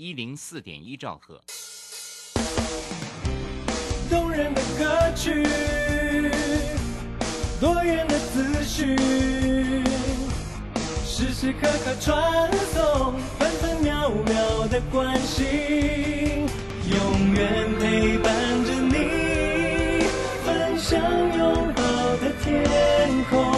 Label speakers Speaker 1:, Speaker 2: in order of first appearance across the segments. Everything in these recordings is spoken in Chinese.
Speaker 1: 一零四点一兆赫。
Speaker 2: 动人的歌曲，多元的思绪，时时刻刻传送，分分秒秒的关心，永远陪伴着你，分享拥抱的天空，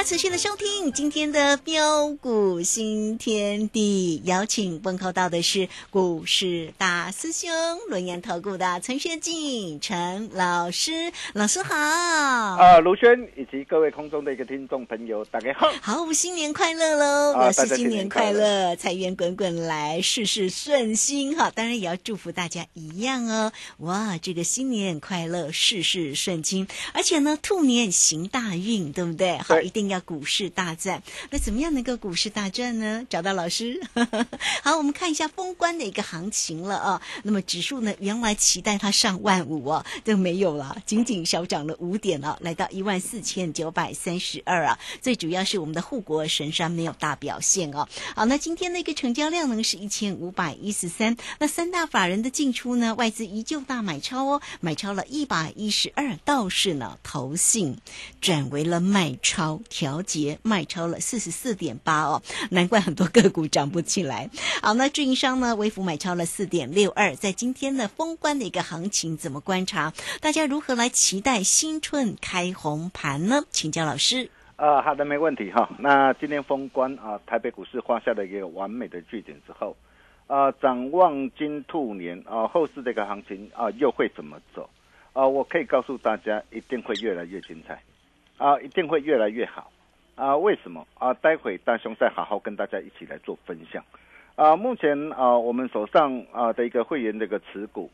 Speaker 3: 家持续的收听今天的标股新天地，邀请问候到的是股市大师兄轮研投顾的陈学进陈老师，老师好。
Speaker 4: 啊，卢轩以及各位空中的一个听众朋友，大家好。
Speaker 3: 好，新年快乐喽！
Speaker 4: 啊
Speaker 3: 老师新年快乐，财源滚滚来，事事顺心哈。当然也要祝福大家一样哦。哇，这个新年快乐，事事顺心，而且呢，兔年行大运，对不对？好，一定要股市大战。那怎么样能够股市大战呢？找到老师。好，我们看一下封关的一个行情了啊。那么指数呢，原来期待它上万五啊，都没有了，仅仅小涨了五点啊，来到一万四千九百三十二啊。最主要是我们的护国神山没有大表现哦。好，那今天的一个成交量呢是一千五百一十三，那三大法人的进出呢，外资依旧大买超哦，买超了一百一十二，倒是呢投信转为了卖超，调节卖超了四十四点八哦，难怪很多个股涨不起来。好，那运营商呢，微幅买超了四点六二，在今天呢封关的一个行情怎么观察？大家如何来期待新春开红盘呢？请教老师。
Speaker 4: 啊，好的，没问题哈。那今天封关啊，台北股市画下了一个完美的句点之后，啊，展望金兔年啊，后市这个行情啊，又会怎么走？啊，我可以告诉大家，一定会越来越精彩，啊，一定会越来越好。啊，为什么？啊，待会大兄再好好跟大家一起来做分享。啊，目前啊，我们手上啊的一个会员的一个持股。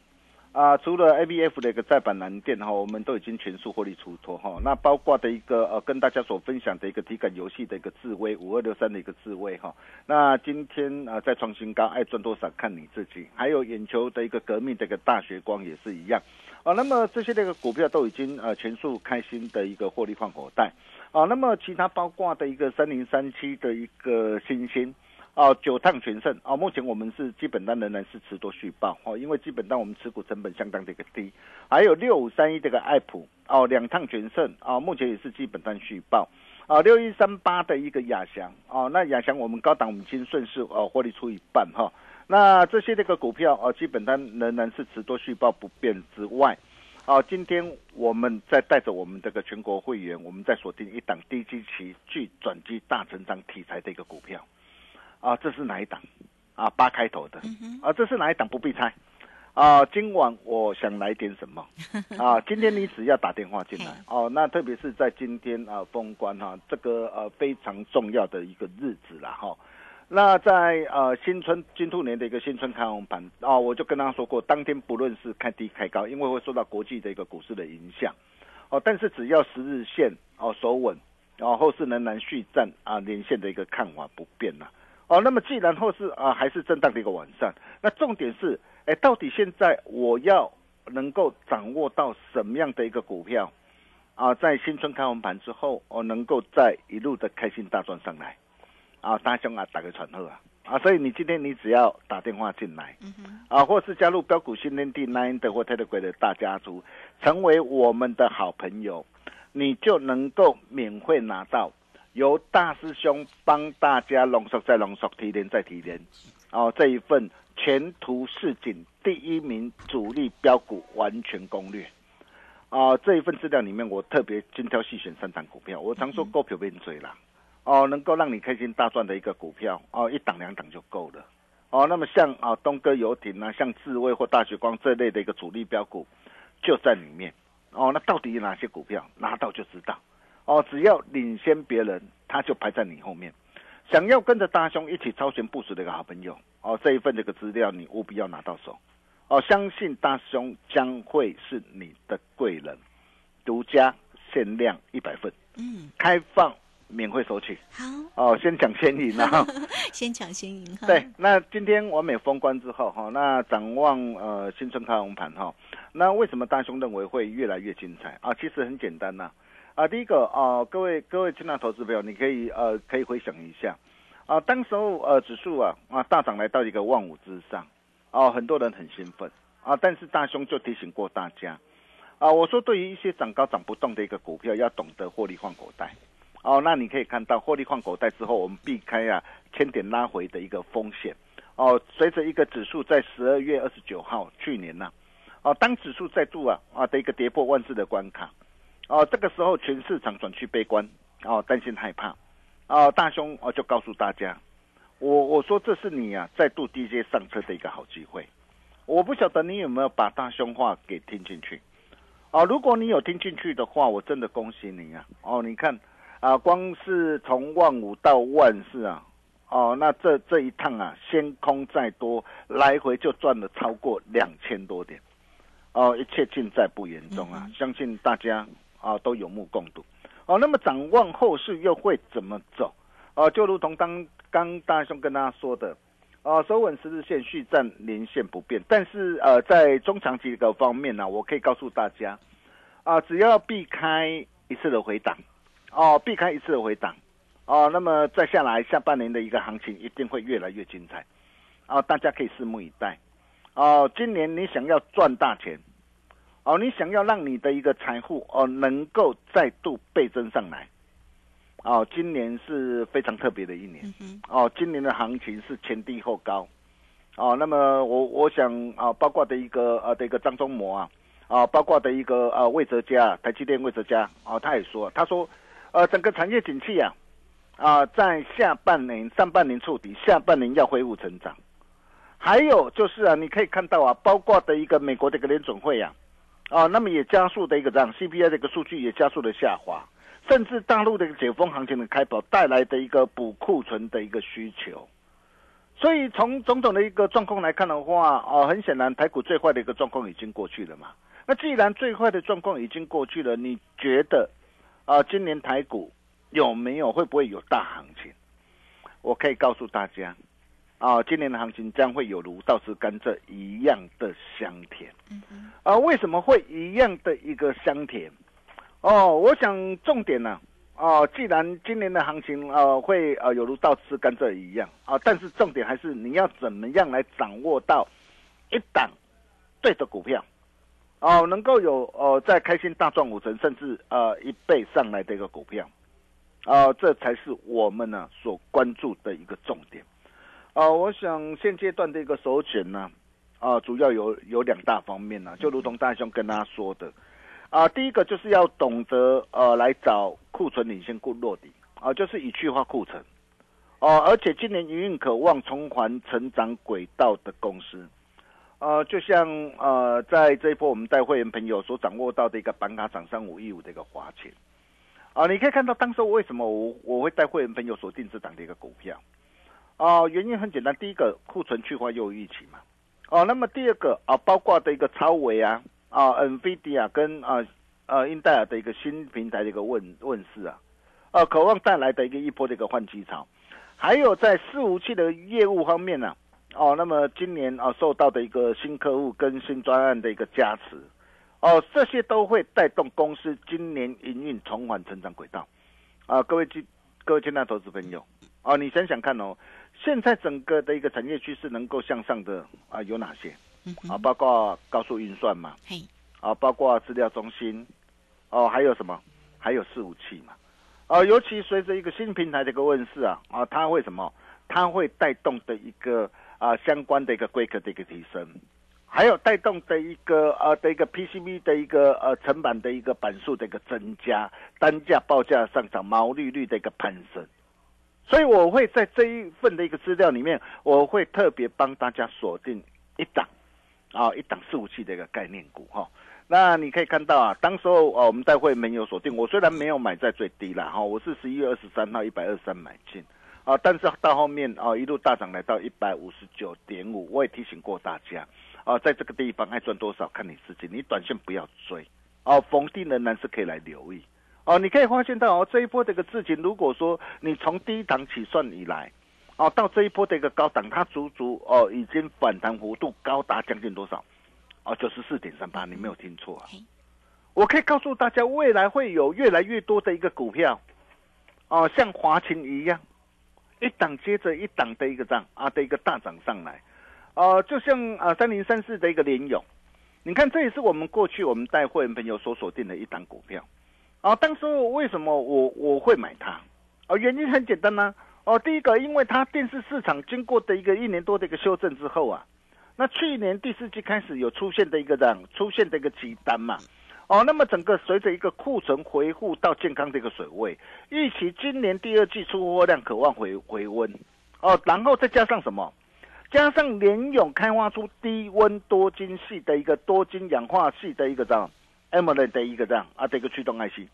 Speaker 4: 啊，除了 A B F 的一个再版蓝电哈，我们都已经全数获利出脱哈。那包括的一个呃，跟大家所分享的一个体感游戏的一个智威五二六三的一个智威哈。那今天啊再创新高，爱赚多少看你自己。还有眼球的一个革命的一个大学光也是一样。啊，那么这些这个股票都已经呃全数开新的一个获利换口袋。啊，那么其他包括的一个三零三七的一个新星。哦，九趟全胜哦，目前我们是基本单仍然是持多续报哦，因为基本单我们持股成本相当的一个低，还有六五三一这个爱普哦，两趟全胜啊，目前也是基本单续报啊，六一三八的一个亚翔哦，那亚翔我们高档我们已经顺势哦获利出一半哈、那这些这个股票啊，基本单仍然是持多续报不变之外。啊，今天我们再带着我们这个全国会员，我们再锁定一档低基期具转机大成长题材的一个股票。啊，这是哪一档？啊，八开头的。啊，这是哪一档？不必猜。啊，今晚我想来点什么？啊，今天你只要打电话进来哦，那特别是在今天啊封关哈、这个呃非常重要的一个日子了哈、那在呃新春金兔年的一个新春开红盘啊、我就跟大家说过，当天不论是开低开高，因为会受到国际的一个股市的影响，哦，但是只要十日线哦守稳，然、后后市仍然续战啊连线的一个看法不变呐、哦，那么既然后市啊还是震荡的一个晚上，那重点是哎，到底现在我要能够掌握到什么样的一个股票啊？在新春开完盘之后，我能够在一路的开心大赚上来啊！大兄啊，打个传呼啊！啊，所以你今天你只要打电话进来，啊，或是加入标股训练地 Nine 的或 Telegram 的大家族，成为我们的好朋友，你就能够免费拿到由大师兄帮大家浓缩再浓缩、提炼再提炼，哦，这一份前途似锦第一名主力标股完全攻略，啊，这一份资料里面我特别精挑细选三档股票，我常说股票变嘴啦。哦，能够让你开心大赚的一个股票哦，一档两档就够了。哦，那么像啊东哥游艇啊，像智威或大雪光这类的一个主力标股就在里面。哦，那到底有哪些股票拿到就知道。哦，只要领先别人，他就排在你后面。想要跟着大兄一起超前部署的一个好朋友，哦，这一份这个资料你务必要拿到手。哦，相信大兄将会是你的贵人，独家限量一百份，嗯，开放。免费索取，
Speaker 3: 好
Speaker 4: 哦，先抢先赢啊！
Speaker 3: 先抢先赢哈。
Speaker 4: 对，那今天完美封关之后哈，那展望呃新春开红盘哈，那为什么大兄认为会越来越精彩啊？其实很简单呐，啊，第一个啊，各位各位亲爱投资朋友，你可以呃可以回想一下啊，当时候呃指数啊啊大涨来到一个万五之上，哦，很多人很兴奋啊，但是大兄就提醒过大家啊，我说对于一些涨高涨不动的一个股票，要懂得获利换口袋。哦，那你可以看到获利换口袋之后，我们避开啊千点拉回的一个风险。哦，随着一个指数在十二月二十九号去年呢，哦，当指数再度啊啊的一个跌破万字的关卡，哦，这个时候全市场转趋悲观，哦，担心害怕，哦，大兄哦就告诉大家，我我说这是你啊再度低阶上车的一个好机会。我不晓得你有没有把大兄话给听进去，哦，如果你有听进去的话，我真的恭喜你啊，哦，你看。啊，光是从万五到万四啊，哦，那这这一趟啊，先空再多，来回就赚了超过两千多点，哦，一切尽在不言中啊，相信大家啊都有目共睹，哦，那么展望后市又会怎么走？哦，就如同刚刚大兄跟大家说的，哦，收稳十日线，续站连线不变，但是呃，在中长期的方面呢，我可以告诉大家，啊，只要避开一次的回档。哦，避开一次的回档，哦，那么再下来下半年的一个行情一定会越来越精彩，哦，大家可以拭目以待，哦，今年你想要赚大钱，哦，你想要让你的一个财富哦能够再度倍增上来，哦，今年是非常特别的一年，哦，今年的行情是前低后高，哦，那么我我想啊，包括的一个呃的一个张忠谋啊，啊，包括的一个呃魏哲家，台积电魏哲家，哦，他也说，他说。呃，整个产业景气啊，啊，在下半年、上半年触底，下半年要恢复成长。还有就是啊，你可以看到啊，包括的一个美国的一个联准会啊，啊，那么也加速的一个这样 CPI 的一个数据也加速的下滑，甚至大陆的一个解封行情的开跑带来的一个补库存的一个需求。所以从种种的一个状况来看的话，哦，很显然台股最坏的一个状况已经过去了嘛。那既然最坏的状况已经过去了，你觉得？啊，今年台股有没有会不会有大行情？我可以告诉大家，啊，今年的行情将会有如倒吃甘蔗一样的香甜。啊，为什么会一样的一个香甜？哦，我想重点呢，哦，既然今年的行情呃会呃有如倒吃甘蔗一样啊，但是重点还是你要怎么样来掌握到一档对的股票。哦，能够有呃在开心大赚五成，甚至呃一倍上来的一个股票，啊，这才是我们呢所关注的一个重点。啊，我想现阶段的一个首选呢，啊，主要有有两大方面呢，就如同大兄跟大家说的，啊，第一个就是要懂得呃来找库存领先股落底，啊，就是以去化库存，哦，而且今年营运渴望重返成长轨道的公司。呃，就像呃，在这一波我们带会员朋友所掌握到的一个板卡涨三五一五的一个华钱，啊，你可以看到当时为什么我我会带会员朋友所定制档的一个股票，啊，原因很简单，第一个库存去化又预期嘛，哦，那么第二个啊，包括的一个超维啊，啊，NVIDIA 跟啊呃英戴尔的一个新平台的一个问问世啊，呃，渴望带来的一个一波的一个换机潮，还有在伺服器的业务方面呢。哦，那么今年啊受到的一个新客户跟新专案的一个加持，哦，这些都会带动公司今年营运重返成长轨道。啊，各位金各位金大投资朋友，哦，你想想看哦，现在整个的一个产业趋势能够向上的啊有哪些？啊，包括高速运算嘛，
Speaker 3: 嘿，
Speaker 4: 啊，包括资料中心，哦，还有什么？还有伺服器嘛，啊，尤其随着一个新平台的一个问世啊，啊，它会什么？它会带动的一个啊相关的一个规格的一个提升，还有带动的一个呃的一个 PCB 的一个呃成本的一个板数的一个增加，单价报价上涨，毛利率的一个攀升。所以我会在这一份的一个资料里面，我会特别帮大家锁定一档。啊，一档四五七的一个概念股哈，那你可以看到啊，当时候啊，我们待会没有锁定，我虽然没有买在最低了哈，我是十一月二十三号一百二十三买进啊，但是到后面啊一路大涨来到一百五十九点五，我也提醒过大家啊，在这个地方爱赚多少看你自己，你短线不要追哦，逢低仍然是可以来留意哦，你可以发现到哦这一波这个事情，如果说你从第一档起算以来。哦，到这一波的一个高档，它足足哦已经反弹幅度高达将近多少？哦，九十四点三八，你没有听错啊！我可以告诉大家，未来会有越来越多的一个股票，哦，像华勤一样，一档接着一档的一个涨啊的一个大涨上来，哦，就像啊三零三四的一个联勇，你看这也是我们过去我们带会员朋友所锁定的一档股票，啊，当时为什么我我会买它？啊，原因很简单呢。哦，第一个，因为它电视市场经过的一个一年多的一个修正之后啊，那去年第四季开始有出现的一个这样出现的一个急单嘛，哦，那么整个随着一个库存回复到健康的一个水位，预期今年第二季出货量渴望回回温，哦，然后再加上什么？加上联勇开发出低温多晶系的一个多晶氧化系的一个这样 a m o l e 的一个这样啊的一个驱动 IC，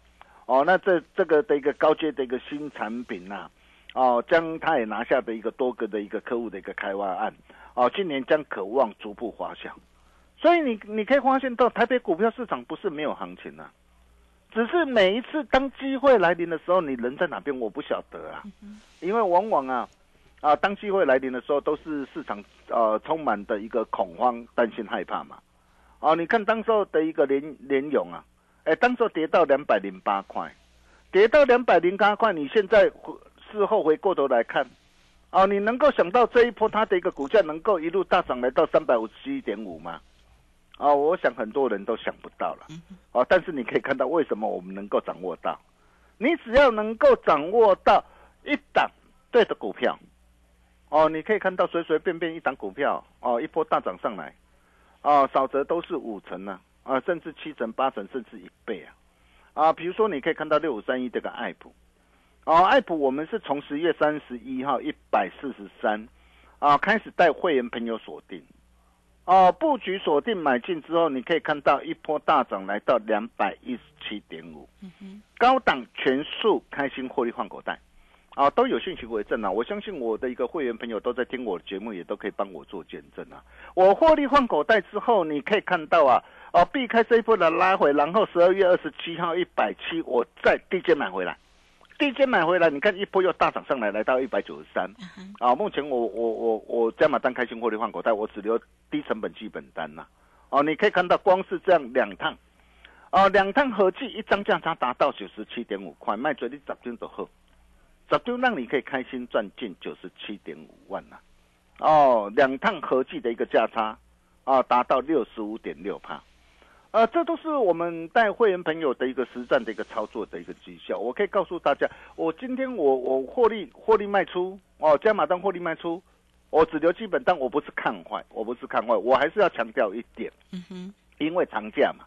Speaker 4: 哦，那这这个的一个高阶的一个新产品呐。哦，将它也拿下的一个多个的一个客户的一个开发案，哦，今年将渴望逐步滑向，所以你你可以发现到台北股票市场不是没有行情啊，只是每一次当机会来临的时候，你人在哪边我不晓得啊，因为往往啊啊当机会来临的时候，都是市场呃充满的一个恐慌、担心、害怕嘛，哦，你看当时候的一个联联勇啊，哎，当时候跌到两百零八块，跌到两百零八块，你现在。事后回过头来看，哦，你能够想到这一波它的一个股价能够一路大涨来到三百五十一点五吗？哦，我想很多人都想不到了。哦，但是你可以看到为什么我们能够掌握到？你只要能够掌握到一档对的股票，哦，你可以看到随随便便一档股票，哦，一波大涨上来，哦，少则都是五成呢，啊，甚至七成、八成，甚至一倍啊，啊，比如说你可以看到六五三一这个爱普。哦，爱普我们是从十月三十一号一百四十三，啊，开始带会员朋友锁定，哦，布局锁定买进之后，你可以看到一波大涨来到两百一十七点五，高档全数开心获利换口袋，啊，都有信息为证啊！我相信我的一个会员朋友都在听我的节目，也都可以帮我做见证啊！我获利换口袋之后，你可以看到啊，哦，避开这一波的拉回，然后十二月二十七号一百七，我再低阶买回来。第一间买回来，你看一波又大涨上来，来到一百九十三。啊，目前我我我我加码单开新获利换口袋，我只留低成本基本单呐。哦，你可以看到，光是这样两趟，哦，两趟合计一张价差达到九十七点五块，卖最低十张就好，十张让你可以开心赚进九十七点五万呐。哦，两趟合计的一个价差，啊，达到六十五点六帕。呃，这都是我们带会员朋友的一个实战的一个操作的一个绩效。我可以告诉大家，我今天我我获利获利卖出哦，加码单获利卖出，我只留基本单，我不是看坏，我不是看坏，我还是要强调一点，嗯哼，因为长假嘛，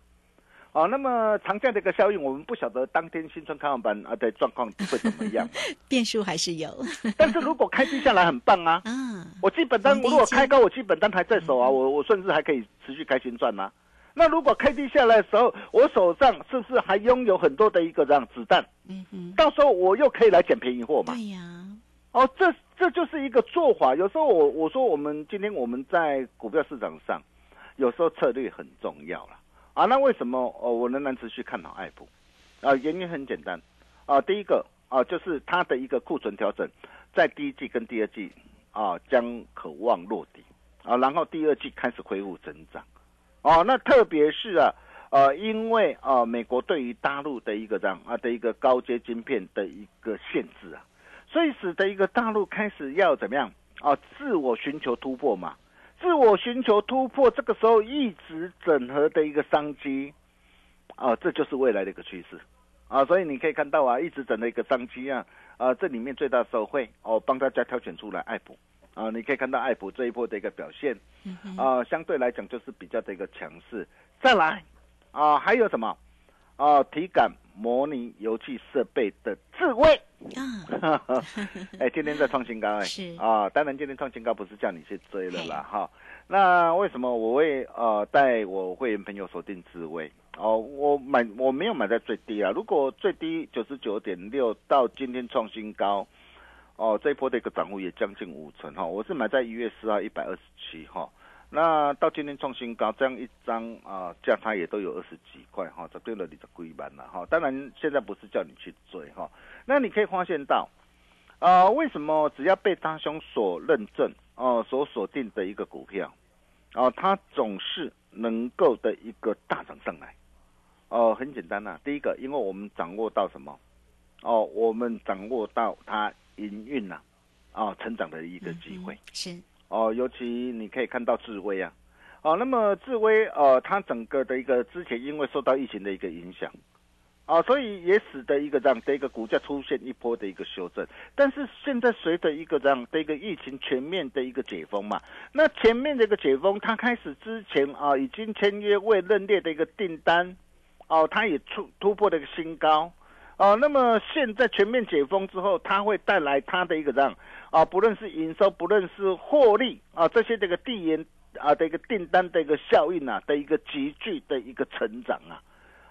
Speaker 4: 哦，那么长假的一个效应，我们不晓得当天新春开放班啊的状况会怎么样，
Speaker 3: 变数还是有。
Speaker 4: 但是如果开低下来很棒啊，嗯，我基本单如果开高，我基本单还在手啊，我我甚至还可以持续开新赚啊。那如果开低下来的时候，我手上是不是还拥有很多的一个这样子弹？嗯哼，到时候我又可以来捡便宜货嘛？
Speaker 3: 对呀。
Speaker 4: 哦，这这就是一个做法。有时候我我说我们今天我们在股票市场上，有时候策略很重要了啊。那为什么哦我仍然持续看好爱普？啊，原因很简单啊。第一个啊，就是它的一个库存调整，在第一季跟第二季啊将渴望落地啊，然后第二季开始恢复增长哦。那特别是啊呃，因为啊美国对于大陆的一个这样啊的一个高阶晶片的一个限制啊，所以使得一个大陆开始要怎么样啊自我寻求突破嘛。自我寻求突破，这个时候一直整合的一个商机，啊，这就是未来的一个趋势，啊，所以你可以看到啊，一直整的一个商机啊，啊，这里面最大的受惠哦，帮大家挑选出来爱普，啊，你可以看到爱普这一波的一个表现，啊，相对来讲就是比较的一个强势。再来，啊，还有什么？啊，体感模拟游戏设备的智慧
Speaker 3: 啊，
Speaker 4: 哎，今天在创新高哎，
Speaker 3: 是
Speaker 4: 啊，当然今天创新高不是叫你去追了啦哈。那为什么我会呃带我会员朋友锁定智慧？哦，我买我没有买在最低啊，如果最低九十九点六到今天创新高，哦，这一波的一个涨幅也将近五成哈，我是买在一月四号一百二十七哈。那到今天创新高，这样一张啊价差也都有二十几块哈，这对了你的归班了哈。当然现在不是叫你去追哈，那你可以发现到，啊为什么只要被大兄所认证哦所锁定的一个股票，哦它总是能够的一个大涨上来，哦很简单呐，第一个因为我们掌握到什么，哦我们掌握到它营运呐，啊成长的一个机会
Speaker 3: 是。
Speaker 4: 哦，尤其你可以看到智威啊，哦，那么智威呃，它整个的一个之前因为受到疫情的一个影响，啊，所以也使得一个这样的一个股价出现一波的一个修正。但是现在随着一个这样的一个疫情全面的一个解封嘛，那前面的一个解封，它开始之前啊，已经签约未认列的一个订单，哦，它也突突破了一个新高。啊，那么现在全面解封之后，它会带来它的一个这样？啊，不论是营收，不论是获利啊，这些这个递延啊的一个订单的一个效应啊的一个急剧的一个成长啊，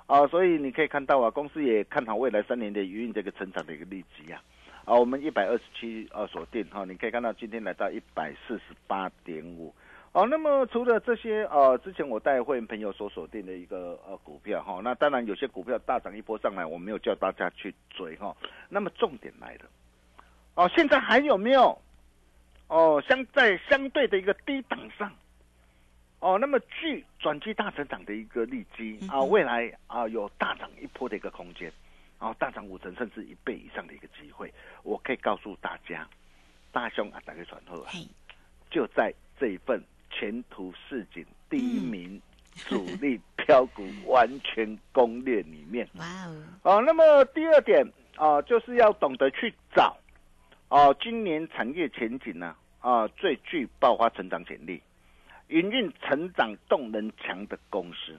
Speaker 4: 啊，所以你可以看到啊，公司也看好未来三年的营运这个成长的一个利基啊，啊，我们一百二十七啊锁定哈，你可以看到今天来到一百四十八点五。哦，那么除了这些呃，之前我带会员朋友所锁定的一个呃股票哈，那当然有些股票大涨一波上来，我没有叫大家去追哈。那么重点来了，哦，现在还有没有哦相在相对的一个低档上，哦，那么具转机大成长的一个利基啊，未来啊有大涨一波的一个空间，然后大涨五成甚至一倍以上的一个机会，我可以告诉大家，大兄啊，打开传后啊，就在这一份。前途似锦，第一名主力标股完全攻略里面。哇哦！哦，那么第二点啊，就是要懂得去找哦，今年产业前景呢啊，最具爆发成长潜力、营运成长动能强的公司。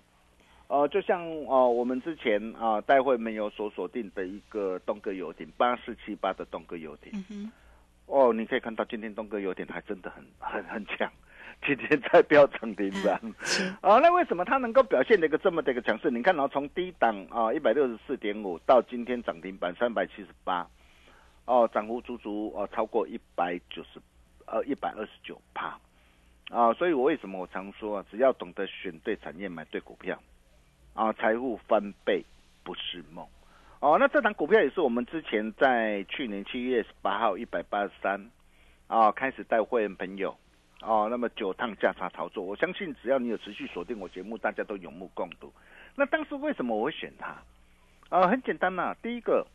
Speaker 4: 呃，就像哦，我们之前啊，待会没有所锁定的一个东哥游艇八四七八的东哥游艇。哦，你可以看到今天东哥游艇还真的很很很强。今天在飙涨停板，啊，那为什么它能够表现的一个这么的一个强势？你看，然后从低档啊一百六十四点五到今天涨停板三百七十八，哦，涨幅足足哦超过一百九十，呃一百二十九帕，啊，所以我为什么我常说啊，只要懂得选对产业买对股票，啊，财富翻倍不是梦，哦，那这档股票也是我们之前在去年七月十八号一百八十三，啊，开始带会员朋友。哦，那么九趟价差操作，我相信只要你有持续锁定我节目，大家都有目共睹。那当时为什么我会选它？啊，很简单呐，第一个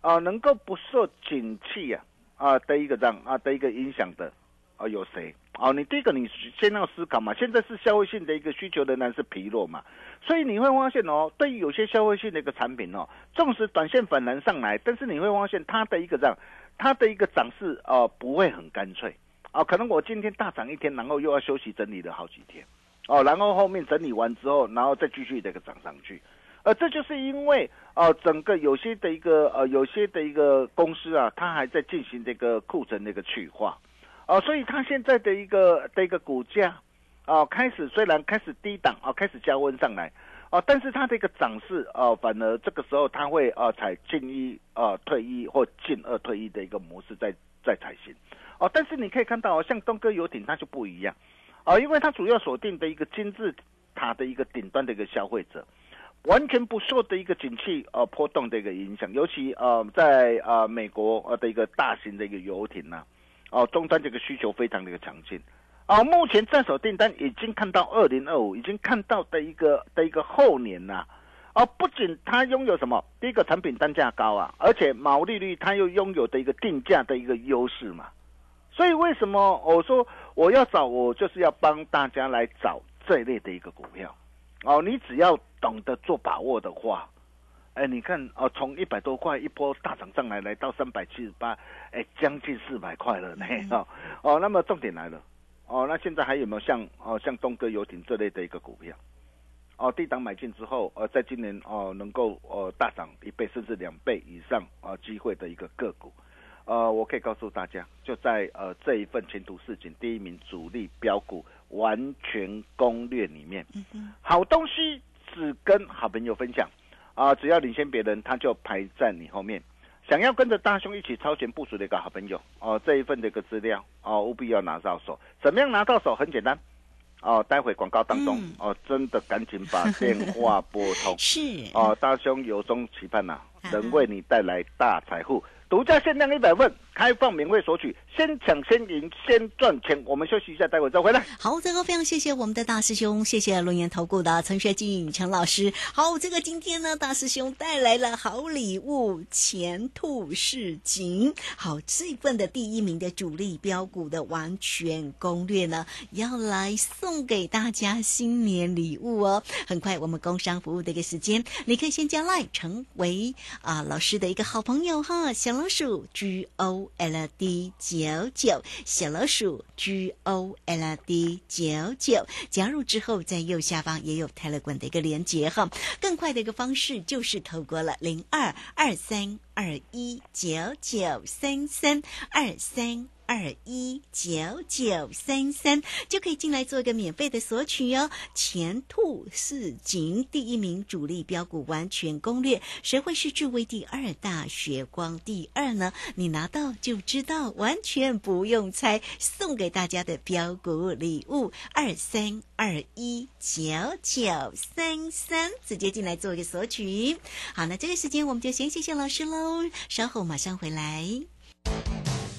Speaker 4: 啊，能够不受景气啊啊的一个这样啊的一个影响的啊有谁？哦，你第一个你先要思考嘛，现在是消费性的一个需求仍然是疲弱嘛，所以你会发现哦，对于有些消费性的一个产品哦，纵使短线反弹上来，但是你会发现它的一个这样，它的一个涨势啊不会很干脆。哦，可能我今天大涨一天，然后又要休息整理了好几天，哦，然后后面整理完之后，然后再继续这个涨上去，呃，这就是因为哦，整个有些的一个呃，有些的一个公司啊，它还在进行这个库存的一个去化，哦，所以它现在的一个的一个股价，哦，开始虽然开始低档啊，开始加温上来，哦，但是它的一个涨势哦，反而这个时候它会啊采进一啊退一或进二退一的一个模式在在采行。哦，但是你可以看到，像东哥游艇它就不一样，哦，因为它主要锁定的一个金字塔的一个顶端的一个消费者，完全不受的一个景气呃波动的一个影响，尤其呃在呃美国呃的一个大型的一个游艇呐，哦，终端这个需求非常的一个强劲。哦，目前在手订单已经看到二零二五，已经看到的一个的一个后年呐、哦，不仅它拥有什么，第一个产品单价高啊，而且毛利率它又拥有的一个定价的一个优势嘛。所以为什么我说我要找，我就是要帮大家来找这一类的一个股票。哦，你只要懂得做把握的话，哎，你看哦，从一百多块一波大涨上来，来到三百七十八，哎，将近四百块了呢。哦哦，那么重点来了。哦，那现在还有没有像哦像东哥游艇这类的一个股票？哦，低档买进之后，呃，在今年哦能够呃大涨一倍甚至两倍以上啊、机会的一个个股，呃，我可以告诉大家，就在呃这一份前途似锦第一名主力标股完全攻略里面，好东西只跟好朋友分享啊、只要领先别人，他就排在你后面。想要跟着大兄一起超前部署的一个好朋友哦，这一份的一个资料哦，务必要拿到手。怎么样拿到手？很简单哦，待会广告当中、
Speaker 3: 嗯
Speaker 4: 哦，真的赶紧把电话拨通
Speaker 3: 是
Speaker 4: 哦，大兄由衷期盼呐、
Speaker 3: 啊
Speaker 4: 能为你带来大财富。独家限量一百份，开放免费索取，先抢先赢，先赚钱。我们休息一下，待会再回来。
Speaker 3: 好，这个非常谢谢我们的大师兄，谢谢龙岩投顾的陈学进陈老师。好，这个今天呢，大师兄带来了好礼物，前途似锦。好，这份的第一名的主力标股的完全攻略呢，要来送给大家新年礼物哦。很快我们工商服务的一个时间，你可以先加 line 成为啊老师的一个好朋友哈，小老鼠 G O L D 九九，小老鼠 G O L D 九九，加入之后在右下方也有 tele 的一个连接哈。更快的一个方式就是透过了零二二三二一九九三三二三。二一九九三三就可以进来做一个免费的索取哦。前兔似锦，第一名主力标股完全攻略，谁会是智威第二大血光第二呢？你拿到就知道，完全不用猜，送给大家的标股礼物二三二一九九三三，直接进来做一个索取。好，那这个时间我们就先谢谢老师喽，稍后马上回来。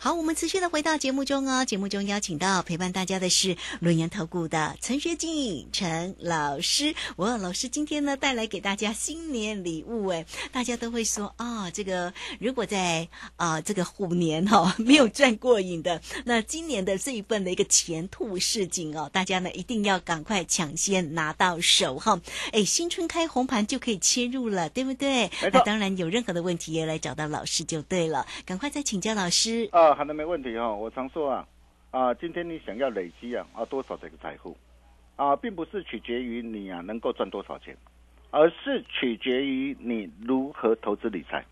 Speaker 3: 好，我们持续的回到节目中哦。节目中邀请到陪伴大家的是轮研投顾的陈学进陈老师。哇，老师今天呢带来给大家新年礼物哎，大家都会说啊、这个如果在啊、这个虎年哈、没有赚过瘾的，那今年的这一份的一个前途似锦哦，大家呢一定要赶快抢先拿到手哈。哎，新春开红盘就可以切入了，对不对？那当然有任何的问题也来找到老师就对了，赶快再请教老师。
Speaker 4: 啊，好的，没问题哈、我常说啊，啊，今天你想要累积啊啊多少这个财富啊，并不是取决于你啊能够赚多少钱，而是取决于你如何投资理财。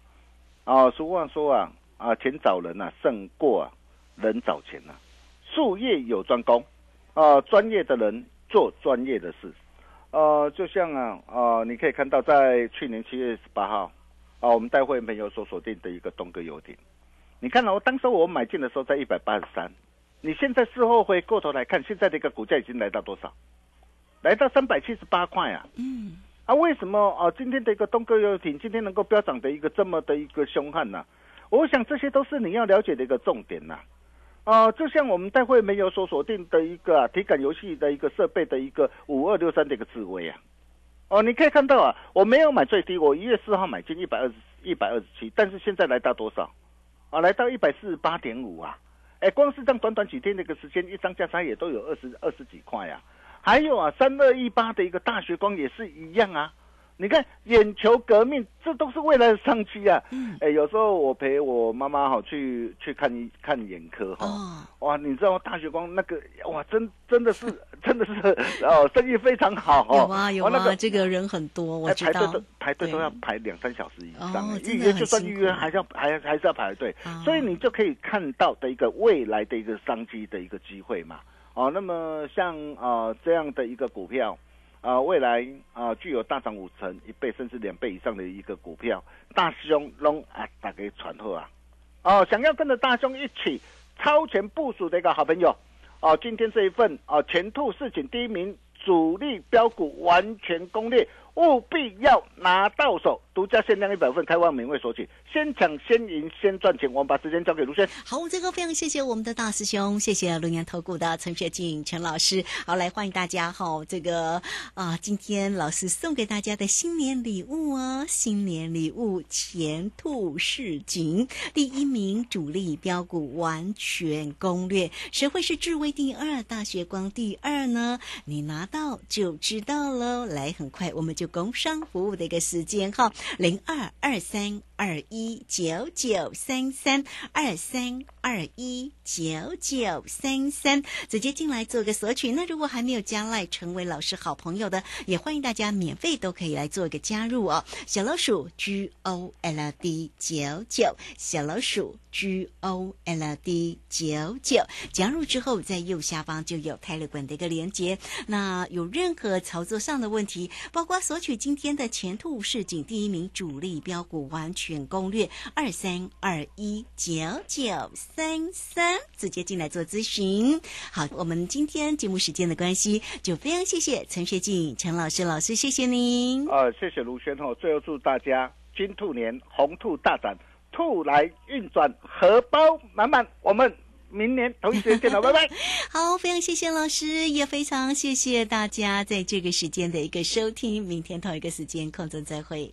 Speaker 4: 啊，俗话说啊啊，钱找人啊胜过啊人找钱呐、术业有专攻啊，专业的人做专业的事。呃，就像啊啊，你可以看到在去年七月十八号啊，我们带会员朋友所锁定的一个东哥游艇。你看哦，当时我买进的时候在一百八十三，你现在事后回过头来看，现在的一个股价已经来到多少？来到三百七十八块啊！
Speaker 3: 嗯，
Speaker 4: 啊，为什么啊？今天的一个东哥游艇今天能够飙涨的一个这么的一个凶悍呢、我想这些都是你要了解的一个重点呐、啊、就像我们待会没有所锁定的一个、啊、体感游戏的一个设备的一个五二六三的一个智慧啊，哦，你可以看到啊，我没有买最低，我一月四号买进一百二十一百二十七，但是现在来到多少？啊，来到一百四十八点五啊！哎，光是这样短短几天的一个时间，一张价差也都有二十二十几块啊。还有啊，三二一八的一个大学光也是一样啊。你看，眼球革命，这都是未来的商机啊！哎、有时候我陪我妈妈哈去去看一看眼科哈，
Speaker 3: 哦，
Speaker 4: 哇，你知道大学光那个哇，真真的是 真的是哦，生意非常好哦。
Speaker 3: 有啊有啊，
Speaker 4: 哦那个
Speaker 3: 这个人很多，我
Speaker 4: 哎，
Speaker 3: 知道
Speaker 4: 排队都。排队都要排两三小时以上预约就算预约还是要还还是要排队
Speaker 3: 哦，
Speaker 4: 所以你就可以看到的一个未来的一个商机的一个机会嘛。哦，那么像啊、呃这样的一个股票。啊、未来啊、具有大涨五成、一倍甚至两倍以上的一个股票，大兄龙啊，大家传后啊，哦，想要跟着大兄一起超前部署的一个好朋友，哦，今天这一份哦前兔市井第一名主力标股完全攻略，务必要拿到手，独家限量一百份，开放免费索取，先抢先赢先赚钱。我们把时间交给卢轩。
Speaker 3: 好，这个非常谢谢我们的大师兄，谢谢龙岩投顾的陈学静陈老师。好，来欢迎大家哈、这个啊，今天老师送给大家的新年礼物哦，新年礼物前兔似锦，第一名主力标股完全攻略，谁会是智威第二，大学光第二呢？你拿到就知道喽。来，很快我们就工商服务的一个时间哈，零二二三二一九九三三二三二一九九三三，直接进来做个索取。那如果还没有加赖成为老师好朋友的，也欢迎大家免费都可以来做一个加入哦。小老鼠 G O L D 九九，小老鼠 G O L D 九九，加入之后在右下方就有泰勒管的一个连接。那有任何操作上的问题，包括索取今天的前兔市景第一名主力标股完全攻略二三二一九九三三，直接进来做咨询。好，我们今天节目时间的关系，就非常谢谢陈学静陈老师老师，谢谢您。
Speaker 4: 呃，谢谢卢轩哦。最后祝大家金兔年红兔大展，兔来运转，荷包满满。我们明年同一时间见了，拜拜。
Speaker 3: 好，非常谢谢老师，也非常谢谢大家在这个时间的一个收听。明天同一个时间空中再会。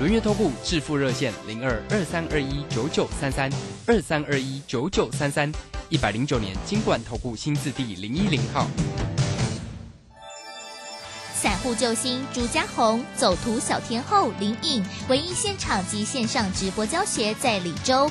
Speaker 5: 轮月投顾致富热线零二二三二一九九三三二三二一九九三三，一百零九年经管投顾新字第零一零号。
Speaker 6: 散户救星朱家红，走图小天后林颖，唯一现场及线上直播教学在李州。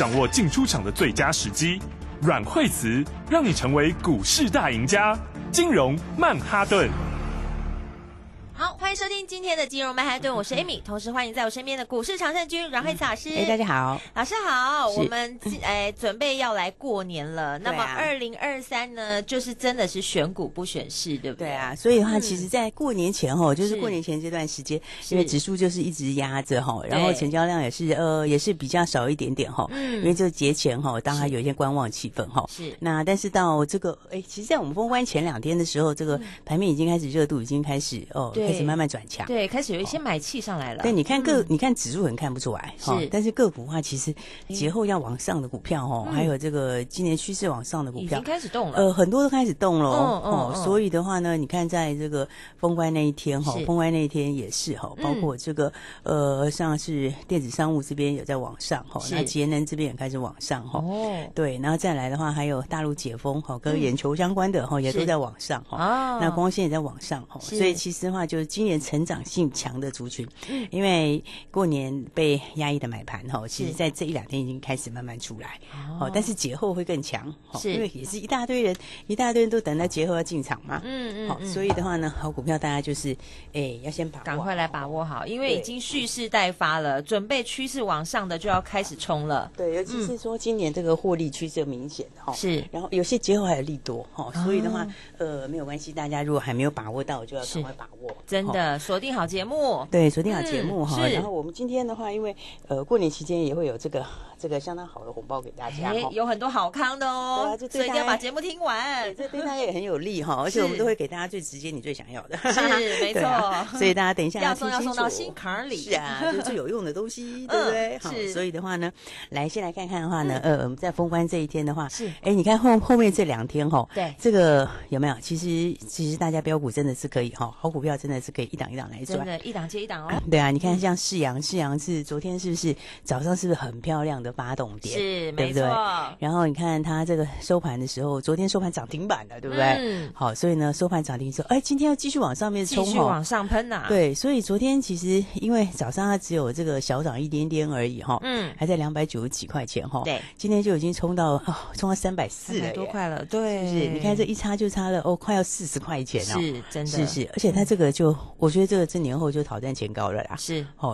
Speaker 7: 掌握进出场的最佳时机。阮惠慈让你成为股市大赢家。金融曼哈顿。
Speaker 8: 好，欢迎收听今天的金融曼哈顿，我是 Amy，同时欢迎在我身边的股市常胜军阮慧慈老师。
Speaker 9: 哎，大家好，
Speaker 8: 老师好。我们哎准备要来过年了，那么二零二三呢，就是真的是选股不选市，对不对？
Speaker 9: 对啊，所以的话，
Speaker 8: 嗯。
Speaker 9: 其实，在过年前哈，就是
Speaker 8: 是。
Speaker 9: 过年前这段时间，因为指数就是一直压着哈，然后成交量也是呃也是比较少一点点哈，
Speaker 8: 嗯。
Speaker 9: 因为就节前哈，当然有一些观望气氛哈。
Speaker 8: 是。
Speaker 9: 那但是到这个哎，其实，在我们封关前两天的时候，这个盘面已经开始热度已经开始哦，
Speaker 8: 嗯对
Speaker 9: 开始慢慢转强。
Speaker 8: 对，开始有一些买气上来了。
Speaker 9: 对，你看个，
Speaker 8: 嗯。
Speaker 9: 你看指数很看不出来，哈
Speaker 8: 是。
Speaker 9: 但是个股的话，其实节后要往上的股票哦，
Speaker 8: 嗯。
Speaker 9: 还有这个今年趋势往上的股票
Speaker 8: 已经开始动了。
Speaker 9: 呃，很多都开始动了哦，所以的话呢，你看在这个封关那一天哈，封关那一天也是哈，包括这个呃，像是电子商务这边有在往上哈，那节能这边也开始往上哈，
Speaker 8: 哦，
Speaker 9: 对，然后再来的话，还有大陆解封哈，跟眼球相关的哈，也都在往上哈。
Speaker 8: 哦，
Speaker 9: 那光线也在往上哈，所以其实的话，就是今年成长性强的族群，
Speaker 8: 嗯。
Speaker 9: 因为过年被压抑的买盘哈，其实在这一两天已经开始慢慢出来，
Speaker 8: 哦。
Speaker 9: 哦，但是节后会更强，哦
Speaker 8: 是。
Speaker 9: 因为也是一大堆人，一大堆人都等到节后要进场嘛，好，
Speaker 8: 嗯嗯嗯。
Speaker 9: 所以的话呢，好股票大家就是，哎，要先把握。
Speaker 8: 赶快来把握好，因为已
Speaker 9: 对
Speaker 8: 经蓄势待发了，准备趋势往上的就要开始冲了。
Speaker 9: 对，尤其是说今年这个获利趋势明显哈，
Speaker 8: 是。
Speaker 9: 然后有些节后还有利多哈，所以的话
Speaker 8: 哦，
Speaker 9: 呃，没有关系，大家如果还没有把握到，就要赶快把握，哈
Speaker 8: 真的锁定好节目，
Speaker 9: 对，锁定好节目哈。然后我们今天的话，因为呃过年期间也会有这个这个相当好的红包给大家。
Speaker 8: 有很多好康的
Speaker 9: 对
Speaker 8: 哦所以一定要把节目听完。
Speaker 9: 这对大家也很有利哈，而且我们都会给大家最直接、你最想要的，
Speaker 8: 是 没错。
Speaker 9: 所以大家等一下
Speaker 8: 要送要送到心坎儿里。
Speaker 9: 是啊，就是最有用的东西，对不对？好所以的话呢，来先来看看的话呢，呃，我们在封关这一天的话，
Speaker 8: 是。
Speaker 9: 哎，你看后后面这两天哈，
Speaker 8: 对。
Speaker 9: 这个有没有？其实其实大家标股真的是可以哈，好股票真的是可以一档一档来转。
Speaker 8: 真的，一档接一档哦。
Speaker 9: 对啊，你看像世阳，世阳是昨天是不是早上是不是很漂亮的发动点？
Speaker 8: 是没
Speaker 9: 对不对
Speaker 8: 错？
Speaker 9: 然后你看它这个收盘的时候，昨天收盘涨停板了，对不对？
Speaker 8: 嗯
Speaker 9: 好，所以呢收盘涨停之后，哎，今天要继续往上面冲
Speaker 8: 往上喷呐。，
Speaker 9: 对，所以昨天其实因为早上它只有这个小涨一点点而已哈，
Speaker 8: 嗯
Speaker 9: 还在两百九十几块钱哈，
Speaker 8: 对，
Speaker 9: 今天就已经冲到哦，冲到三百四
Speaker 8: 多块了，对，
Speaker 9: 是不是？你看这一差就差了哦，快要四十块钱哦，
Speaker 8: 是真的，
Speaker 9: 是是，而且它这个就，我觉得这个这年后就挑战前高了啦，
Speaker 8: 是
Speaker 9: 哦。